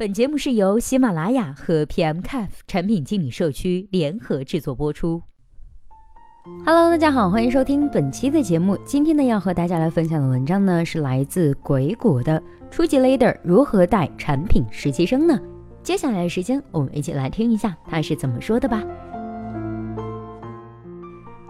本节目是由喜马拉雅和 PM Caf 产品经理社区联合制作播出。Hello，大家好，欢迎收听本期的节目。今天呢，要和大家来分享的文章呢，是来自鬼谷的初级 leader 如何带产品实习生呢？接下来的时间，我们一起来听一下他是怎么说的吧。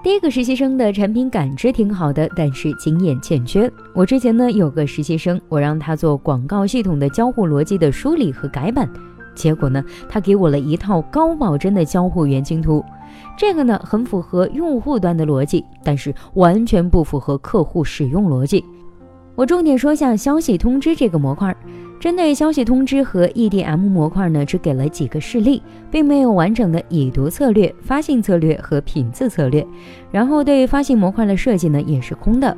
第一个实习生的产品感知挺好的，但是经验欠缺。我之前呢有个实习生，我让他做广告系统的交互逻辑的梳理和改版，结果呢他给我了一套高保真的交互原型图，这个呢很符合用户端的逻辑，但是完全不符合客户使用逻辑。我重点说下消息通知这个模块。针对消息通知和 EDM 模块呢，只给了几个示例，并没有完整的已读策略、发信策略和品质策略。然后对发信模块的设计呢，也是空的。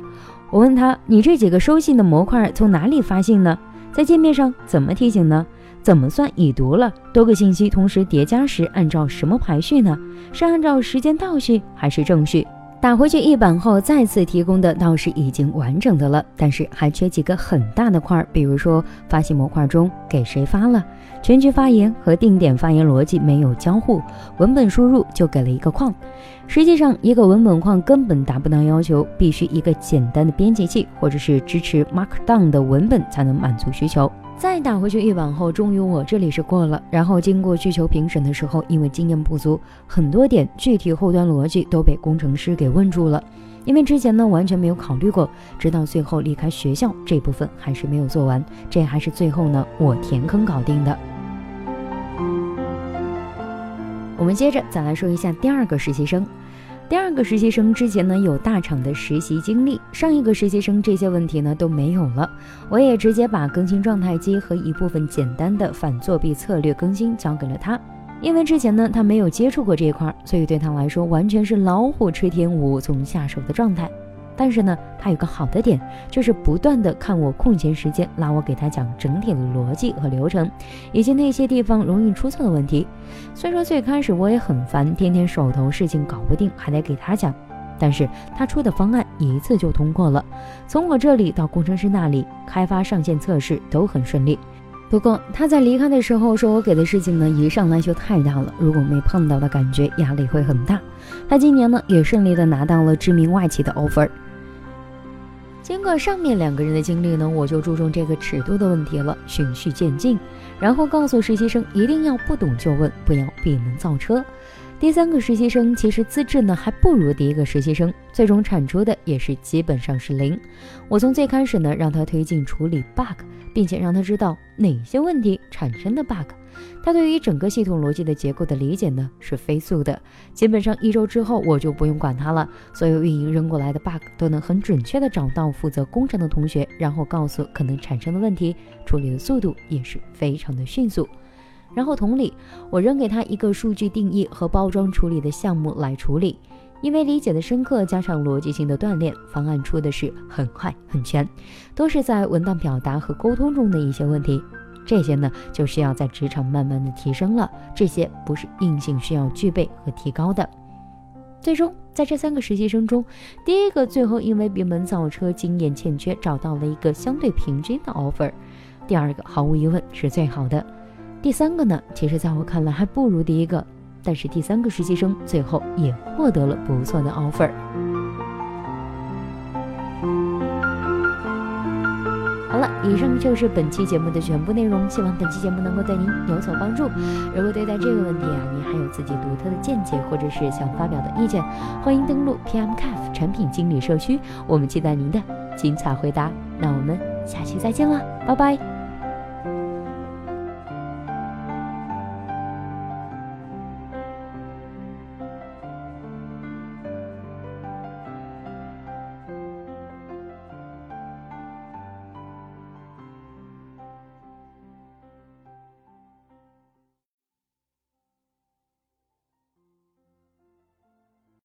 我问他：“你这几个收信的模块从哪里发信呢？在界面上怎么提醒呢？怎么算已读了？多个信息同时叠加时按照什么排序呢？是按照时间倒序还是正序？”打回去一版后，再次提供的倒是已经完整的了，但是还缺几个很大的块，比如说发信模块中给谁发了，全局发言和定点发言逻辑没有交互，文本输入就给了一个框。实际上，一个文本框根本达不到要求，必须一个简单的编辑器或者是支持 Markdown 的文本才能满足需求。再打回去一版后，终于我这里是过了。然后经过需求评审的时候，因为经验不足，很多点具体后端逻辑都被工程师给问住了。因为之前呢完全没有考虑过，直到最后离开学校这部分还是没有做完，这还是最后呢我填坑搞定的。我们接着再来说一下第二个实习生。第二个实习生之前呢有大厂的实习经历，上一个实习生这些问题呢都没有了，我也直接把更新状态机和一部分简单的反作弊策略更新交给了他，因为之前呢他没有接触过这一块，所以对他来说完全是老虎吃天无从下手的状态。但是呢，他有个好的点，就是不断的看我空闲时间，拉我给他讲整体的逻辑和流程，以及那些地方容易出错的问题。虽说最开始我也很烦，天天手头事情搞不定，还得给他讲，但是他出的方案一次就通过了，从我这里到工程师那里，开发、上线、测试都很顺利。不过他在离开的时候说，我给的事情呢一上来就太大了，如果没碰到的感觉，压力会很大。他今年呢也顺利的拿到了知名外企的 offer。经过上面两个人的经历呢，我就注重这个尺度的问题了，循序渐进，然后告诉实习生一定要不懂就问，不要闭门造车。第三个实习生其实资质呢还不如第一个实习生，最终产出的也是基本上是零。我从最开始呢让他推进处理 bug，并且让他知道哪些问题产生的 bug。他对于整个系统逻辑的结构的理解呢是飞速的，基本上一周之后我就不用管他了，所有运营扔过来的 bug 都能很准确的找到负责工程的同学，然后告诉可能产生的问题，处理的速度也是非常的迅速。然后同理，我扔给他一个数据定义和包装处理的项目来处理，因为理解的深刻加上逻辑性的锻炼，方案出的是很快很全，都是在文档表达和沟通中的一些问题。这些呢，就需要在职场慢慢的提升了。这些不是硬性需要具备和提高的。最终，在这三个实习生中，第一个最后因为闭门造车，经验欠缺，找到了一个相对平均的 offer。第二个毫无疑问是最好的。第三个呢，其实在我看来还不如第一个，但是第三个实习生最后也获得了不错的 offer。好了，以上就是本期节目的全部内容，希望本期节目能够对您有所帮助。如果对待这个问题啊，您还有自己独特的见解，或者是想发表的意见，欢迎登录 PM Caf 产品经理社区，我们期待您的精彩回答。那我们下期再见了，拜拜。